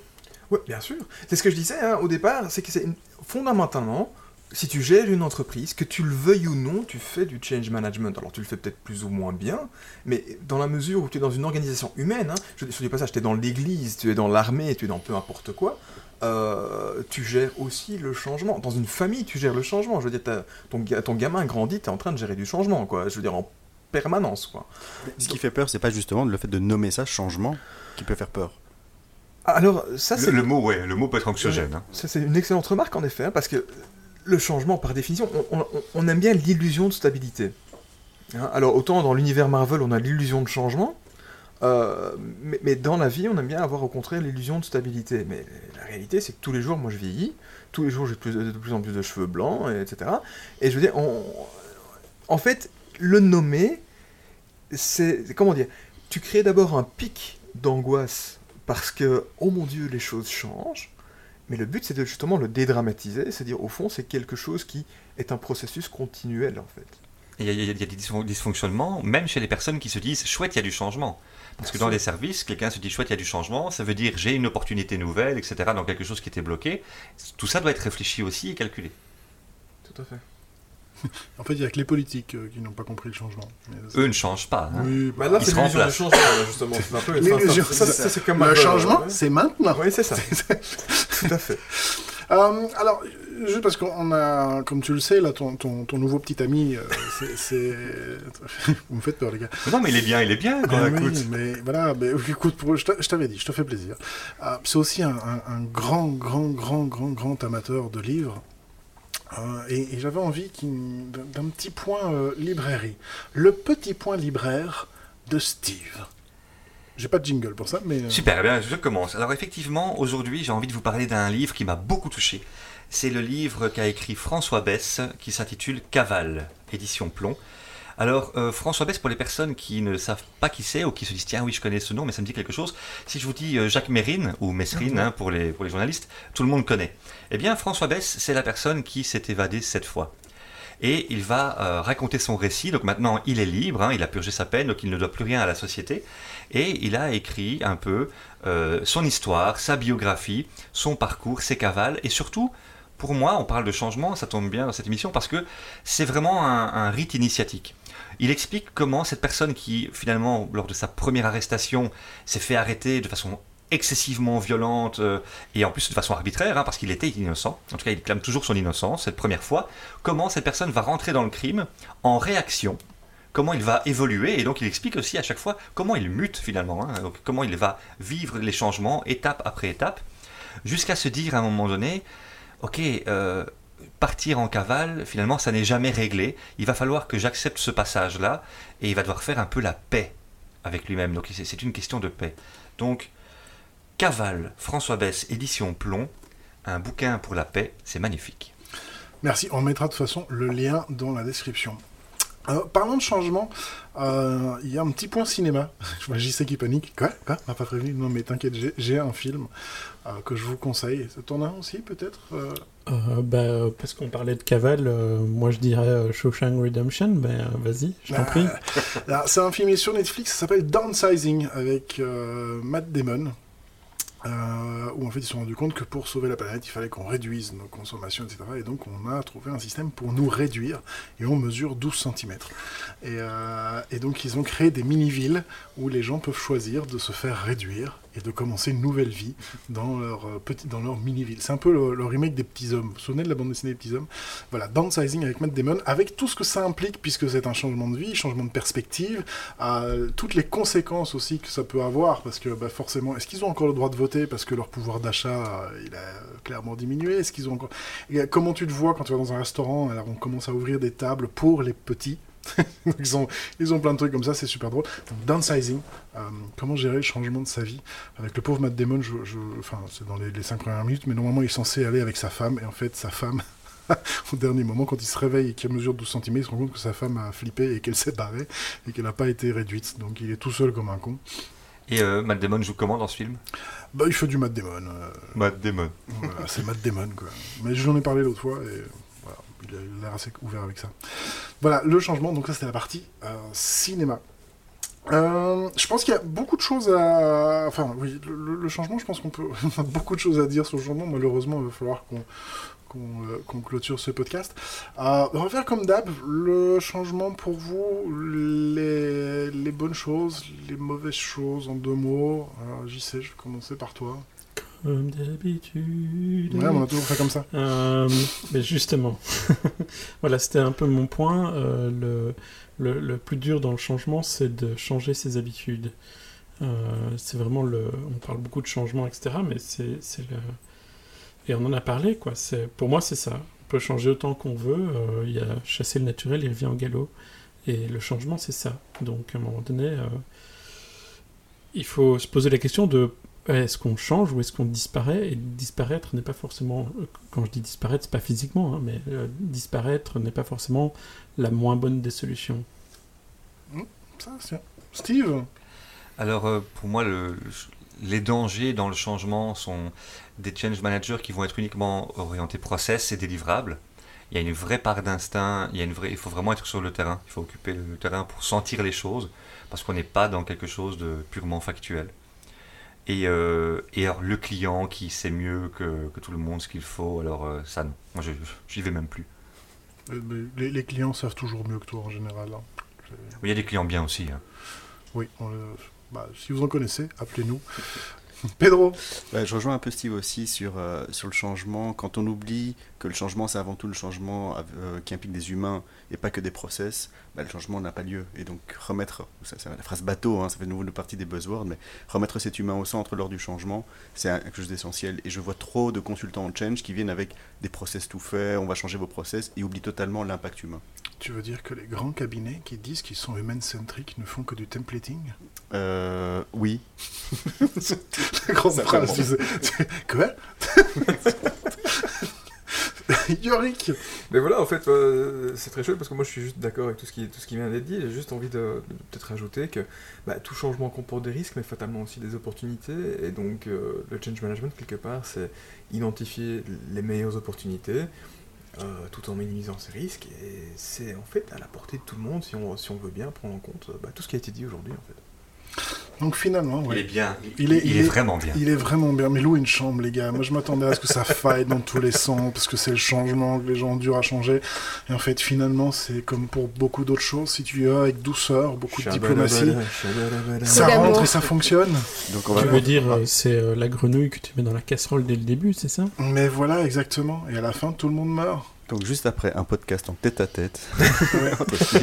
Oui, bien sûr. C'est ce que je disais hein, au départ, c'est que c'est fondamentalement, si tu gères une entreprise, que tu le veuilles ou non, tu fais du change management. Alors tu le fais peut-être plus ou moins bien, mais dans la mesure où tu es dans une organisation humaine, hein, je dis sur du passage, tu es dans l'église, tu es dans l'armée, tu es dans peu importe quoi, euh, tu gères aussi le changement. Dans une famille, tu gères le changement. Je veux dire, ton, ton gamin grandit, tu es en train de gérer du changement, quoi. Je veux dire, en permanence, quoi. Ce qui fait peur, c'est pas justement le fait de nommer ça changement qui peut faire peur. Alors, ça, c'est le mot, ouais, le mot peut être anxiogène. hein. Ça, c'est une excellente remarque, en effet, hein, parce que le changement, par définition, on, on- on aime bien l'illusion de stabilité. Hein, alors, autant dans l'univers Marvel, on a l'illusion de changement, euh, mais, mais dans la vie, on aime bien avoir au contraire l'illusion de stabilité. Mais la réalité, c'est que tous les jours, moi, je vieillis, tous les jours, j'ai de plus, de plus en plus de cheveux blancs, et etc. Et je veux dire, on- en fait, le nommer, c'est- Comment dire Tu crées d'abord un pic d'angoisse parce que, oh mon Dieu, les choses changent. Mais le but, c'est de justement le dédramatiser, c'est-à-dire au fond, c'est quelque chose qui est un processus continuel en fait. Il y, a- il y des dysfon- dysfonctionnements, même chez les personnes qui se disent chouette, il y a du changement. Parce que dans les services, quelqu'un se dit chouette, il y a du changement, ça veut dire j'ai une opportunité nouvelle, etc. dans quelque chose qui était bloqué. Tout ça doit être réfléchi aussi et calculé. Tout à fait. [LAUGHS] En fait, il y a que les politiques euh, qui n'ont pas compris le changement. Mais Eux ne changent pas. hein. Oui, Bah là, Ils c'est se l'illusion du remplacent. changement, justement. C'est un peu. [LAUGHS] L'illusion, ça, ça, c'est ça, c'est comme le changement, ouais. c'est maintenant. Oui, c'est ça. [LAUGHS] Tout à fait. Euh, alors, juste parce qu'on a, comme tu le sais, là, ton, ton, ton nouveau petit ami, euh, c'est- c'est... Vous me faites peur, les gars. Mais non, mais il est bien, il est bien. Quoi, oui, écoute. mais voilà, mais, écoute, pour- je t'a- je t'avais dit, je te fais plaisir. Euh, c'est aussi un, un- un grand, grand, grand, grand, grand amateur de livres. Euh, et j'avais envie d'un petit point euh, librairie. Le petit point libraire de Steve. J'ai pas de jingle pour ça, mais... euh, Super, eh bien, je commence. Alors effectivement, aujourd'hui, j'ai envie de vous parler d'un livre qui m'a beaucoup touché. C'est le livre qu'a écrit François Bess, qui s'intitule Cavale, édition Plomb. Alors, euh, François Bess, pour les personnes qui ne savent pas qui c'est ou qui se disent tiens, oui, je connais ce nom, mais ça me dit quelque chose. Si je vous dis euh, Jacques Mérine, ou Messrine hein, pour, les, pour les journalistes, tout le monde connaît. Eh bien, François Bess, c'est la personne qui s'est évadée cette fois. Et il va euh, raconter son récit. Donc maintenant, il est libre, hein, il a purgé sa peine, donc il ne doit plus rien à la société. Et il a écrit un peu euh, son histoire, sa biographie, son parcours, ses cavales, et surtout, pour moi, on parle de changement, ça tombe bien dans cette émission, parce que c'est vraiment un, un rite initiatique. Il explique comment cette personne qui, finalement, lors de sa première arrestation, s'est fait arrêter de façon excessivement violente euh, et en plus de façon arbitraire, hein, parce qu'il était innocent. En tout cas, il clame toujours son innocence cette première fois. Comment cette personne va rentrer dans le crime en réaction comment il va évoluer. Et donc il explique aussi à chaque fois comment il mute finalement, hein. comment il va vivre les changements étape après étape, jusqu'à se dire à un moment donné, ok, euh, partir en cavale, finalement, ça n'est jamais réglé. Il va falloir que j'accepte ce passage-là, et il va devoir faire un peu la paix avec lui-même. Donc c'est- une question de paix. Donc, Cavale, François Bess, édition Plomb, un bouquin pour la paix, c'est magnifique. Merci, on mettra de toute façon le lien dans la description. Euh, parlant de changement, euh, il y a un petit point cinéma. [LAUGHS] Je vois JC qui panique. Quoi? Quoi? On m'a pas prévenu? Non mais t'inquiète, j'ai- un film que je vous conseille. T'en as un aussi peut-être euh Euh, bah, parce qu'on parlait de cavale, euh, moi je dirais euh, Shawshank Redemption, euh, vas-y, je t'en prie. [LAUGHS] C'est un film sur Netflix, ça s'appelle Downsizing avec euh, Matt Damon. euh, où en fait ils se sont rendus compte que pour sauver la planète, il fallait qu'on réduise nos consommations, etc. Et donc on a trouvé un système pour nous réduire, et on mesure 12 cm. Et, euh, et donc ils ont créé des mini-villes où les gens peuvent choisir de se faire réduire et de commencer une nouvelle vie dans leur, euh, leur mini-ville. C'est un peu le, remake des Petits Hommes. Vous vous souvenez de la bande dessinée des Petits Hommes? Voilà, Downsizing avec Matt Damon, avec tout ce que ça implique, puisque c'est un changement de vie, changement de perspective, euh, toutes les conséquences aussi que ça peut avoir, parce que bah, forcément, est-ce qu'ils ont encore le droit de voter parce que leur pouvoir d'achat, euh, il a clairement diminué? Est-ce qu'ils ont encore... Comment tu te vois quand tu vas dans un restaurant, alors on commence à ouvrir des tables pour les petits [LAUGHS] ils, ont, ils ont plein de trucs comme ça, c'est super drôle. Donc, downsizing, euh, comment gérer le changement de sa vie. Avec le pauvre Matt Damon, je, je- enfin, c'est dans les, les cinq premières minutes, mais normalement il est censé aller avec sa femme, et en fait, sa femme, [LAUGHS] au dernier moment, quand il se réveille et qu'il mesure 12 cm, il se rend compte que sa femme a flippé et qu'elle s'est barrée, et qu'elle n'a pas été réduite. Donc il est tout seul comme un con. Et euh, Matt Damon joue comment dans ce film? Bah, il fait du Matt Damon. euh, Matt Damon. voilà, c'est Matt Damon, quoi. Mais je lui en ai parlé l'autre fois, et il a l'air assez ouvert avec ça. Voilà, le changement, donc ça c'était la partie euh, cinéma. Euh, je pense qu'il y a beaucoup de choses à... Enfin, oui, le, changement, je pense qu'on peut... [LAUGHS] A beaucoup de choses à dire sur le changement. Malheureusement, il va falloir qu'on qu'on euh, clôture ce podcast. Euh, on va faire comme d'hab, le changement pour vous, les, bonnes choses, les mauvaises choses en deux mots. J'y sais, je vais commencer par toi. Comme d'habitude. Ouais, on a toujours fait comme ça. Euh, mais justement, [LAUGHS] voilà, c'était un peu mon point. euh, le, le, le plus dur dans le changement, c'est de changer ses habitudes. Euh, c'est vraiment le. On parle beaucoup de changement, etc. Mais c'est le. Et on en a parlé, quoi. Pour moi, c'est ça. On peut changer autant qu'on veut. Il y a chasser le naturel, il revient au galop. Et le changement, c'est ça. Donc, à un moment donné, il faut se poser la question de est-ce qu'on change ou est-ce qu'on disparaît Et disparaître n'est pas forcément, euh, quand je dis disparaître, c'est pas physiquement, hein, mais euh, disparaître n'est pas forcément la moins bonne des solutions. Ça, c'est... Steve? Alors, euh, pour moi, le- les dangers dans le changement sont des change managers qui vont être uniquement orientés process et délivrables. Il y a une vraie part d'instinct, il, y a une vraie, il faut vraiment être sur le terrain, il faut occuper le terrain pour sentir les choses, parce qu'on n'est pas dans quelque chose de purement factuel. Et, euh, et alors, le client qui sait mieux que, que tout le monde ce qu'il faut, alors euh, ça non. Moi, je j'y vais même plus. Euh, Les, les clients savent toujours mieux que toi en général. hein. Il y a des clients bien aussi. hein. Oui, on bah, si vous en connaissez, appelez-nous. [LAUGHS] Pedro Ouais, je rejoins un peu Steve aussi sur, euh, sur le changement. Quand on oublie que le changement, c'est avant tout le changement euh, qui implique des humains et pas que des process, bah, le changement n'a pas lieu. Et donc remettre, ça, c'est la phrase bateau, hein, ça fait de nouveau une partie des buzzwords, mais remettre cet humain au centre lors du changement, c'est quelque chose d'essentiel. Et je vois trop de consultants en change qui viennent avec des process tout faits, on va changer vos process, et oublient totalement l'impact humain. Tu veux dire que les grands cabinets qui disent qu'ils sont human-centric ne font que du templating? Euh, oui, [LAUGHS] La grande phrase, tu sais. Quoi [LAUGHS] Yorick Mais voilà, en fait, euh, c'est très chouette parce que moi je suis juste d'accord avec tout ce qui, tout ce qui vient d'être dit. J'ai juste envie de, de peut-être rajouter que bah, tout changement comporte des risques, mais fatalement aussi des opportunités. Et donc, euh, le change management, quelque part, c'est identifier les meilleures opportunités euh, tout en minimisant ces risques. Et c'est en fait à la portée de tout le monde si on, si on veut bien prendre en compte bah, tout ce qui a été dit aujourd'hui. En fait. Donc finalement, ouais, Il est bien. Il est- il est- vraiment bien. il est vraiment bien. Mais louer une chambre, les gars. Moi, je m'attendais à ce que ça faille dans tous les sens, parce que c'est le changement que les gens ont dur à changer. Et en fait, finalement, c'est comme pour beaucoup d'autres choses. Si tu y vas avec douceur, beaucoup de diplomatie, ça rentre et ça fonctionne. donc on va Tu veux dire, euh, c'est euh, la grenouille que tu mets dans la casserole dès le début, c'est ça? Mais voilà, exactement. Et à la fin, tout le monde meurt. Donc juste après un podcast en tête à tête. [LAUGHS]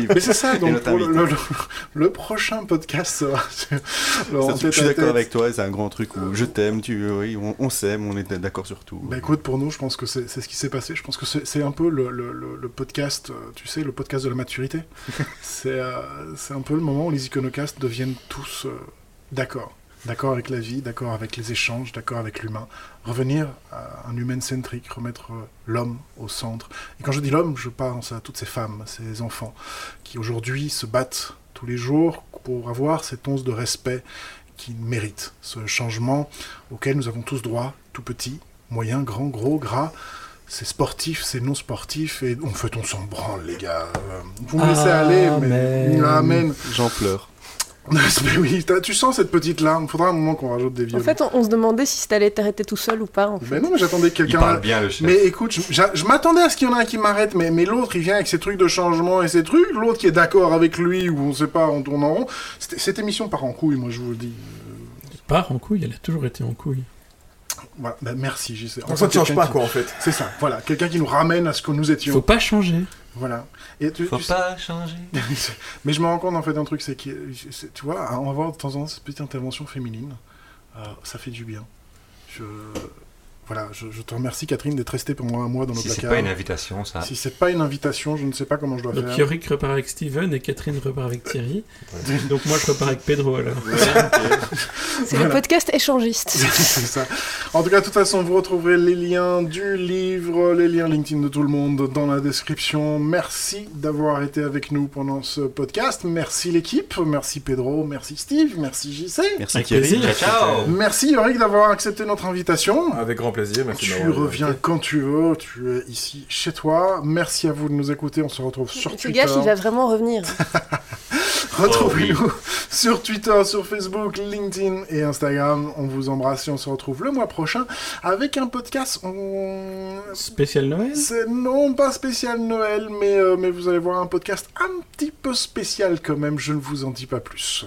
Mais c'est ça, donc pour le, le- le prochain podcast sera sur le en Ça, je suis d'accord avec toi, c'est un grand truc où je t'aime, tu, oui, on, on s'aime, on est d'accord sur tout. Bah écoute, pour nous, je pense que c'est ce qui s'est passé. Je pense que c'est un peu le, podcast, euh, tu sais, le podcast de la maturité. [LAUGHS] c'est euh, un peu le moment où les iconocastes deviennent tous euh, d'accord. D'accord avec la vie, d'accord avec les échanges, d'accord avec l'humain. Revenir à un humain centrique, remettre euh, l'homme au centre. Et quand je dis l'homme, je pense à toutes ces femmes, ces enfants, qui aujourd'hui se battent tous les jours pour avoir cette once de respect qu'ils méritent. Ce changement auquel nous avons tous droit, tout petit, moyen, grand, gros, gras. C'est sportif, c'est non sportif, et en fait on s'en branle les gars. Euh, Vous me laissez aller, mais... Amen. J'en pleure. [LAUGHS] mais oui, tu sens cette petite larme, faudra un moment qu'on rajoute des En violons. fait, on, on se demandait si t'allais t'arrêter tout seul ou pas. En fait. Mais non, mais j'attendais que Il quelqu'un... parle bien le chef. Mais écoute, je, m'attendais à ce qu'il y en ait un qui m'arrête, mais, mais l'autre, il vient avec ses trucs de changement et ses trucs. L'autre qui est d'accord avec lui, ou on sait pas, on tourne en rond. C'était- Cette émission part en couille, moi je vous le dis. Elle part en couille, elle a toujours été en couille. Voilà, bah, merci, JC. Donc ça ne change pas, qui- quoi, en fait. C'est ça, voilà. Quelqu'un qui nous ramène à ce que nous étions. Faut pas changer. Voilà. Et tu, Faut tu sais- pas changer. [LAUGHS] Mais je me rends compte en fait d'un truc, c'est que, tu vois, on va voir de temps en temps cette petite intervention féminine. Euh, ça fait du bien. Je, voilà, je, je te remercie Catherine d'être restée pendant un mois dans le Si c'est placard. pas une invitation, ça. Si c'est pas une invitation, je ne sais pas comment je dois Donc faire. Yorick repart avec Steven et Catherine repart avec Thierry. Donc moi je repars avec Pedro alors. C'est [LAUGHS] Voilà. le podcast échangiste. [LAUGHS] c'est ça. En tout cas, de toute façon, vous retrouverez les liens du livre, les liens LinkedIn de tout le monde dans la description. Merci d'avoir été avec nous pendant ce podcast. Merci l'équipe. Merci Pedro. Merci Steve. Merci JC. Merci Thierry. ciao Merci Yorick d'avoir accepté notre invitation. Avec grand plaisir, merci Tu reviens invité. quand tu veux, tu es ici chez toi. Merci à vous de nous écouter. On se retrouve sur Fais Twitter. gaffe, il va vraiment revenir. [LAUGHS] Retrouvez-nous [LAUGHS] sur Twitter, sur Facebook, LinkedIn et Instagram. On vous embrasse et on se retrouve le mois prochain avec un podcast. on- Spécial Noël non pas spécial Noël, mais, euh, mais vous allez voir un podcast un petit peu spécial quand même. Je ne vous en dis pas plus.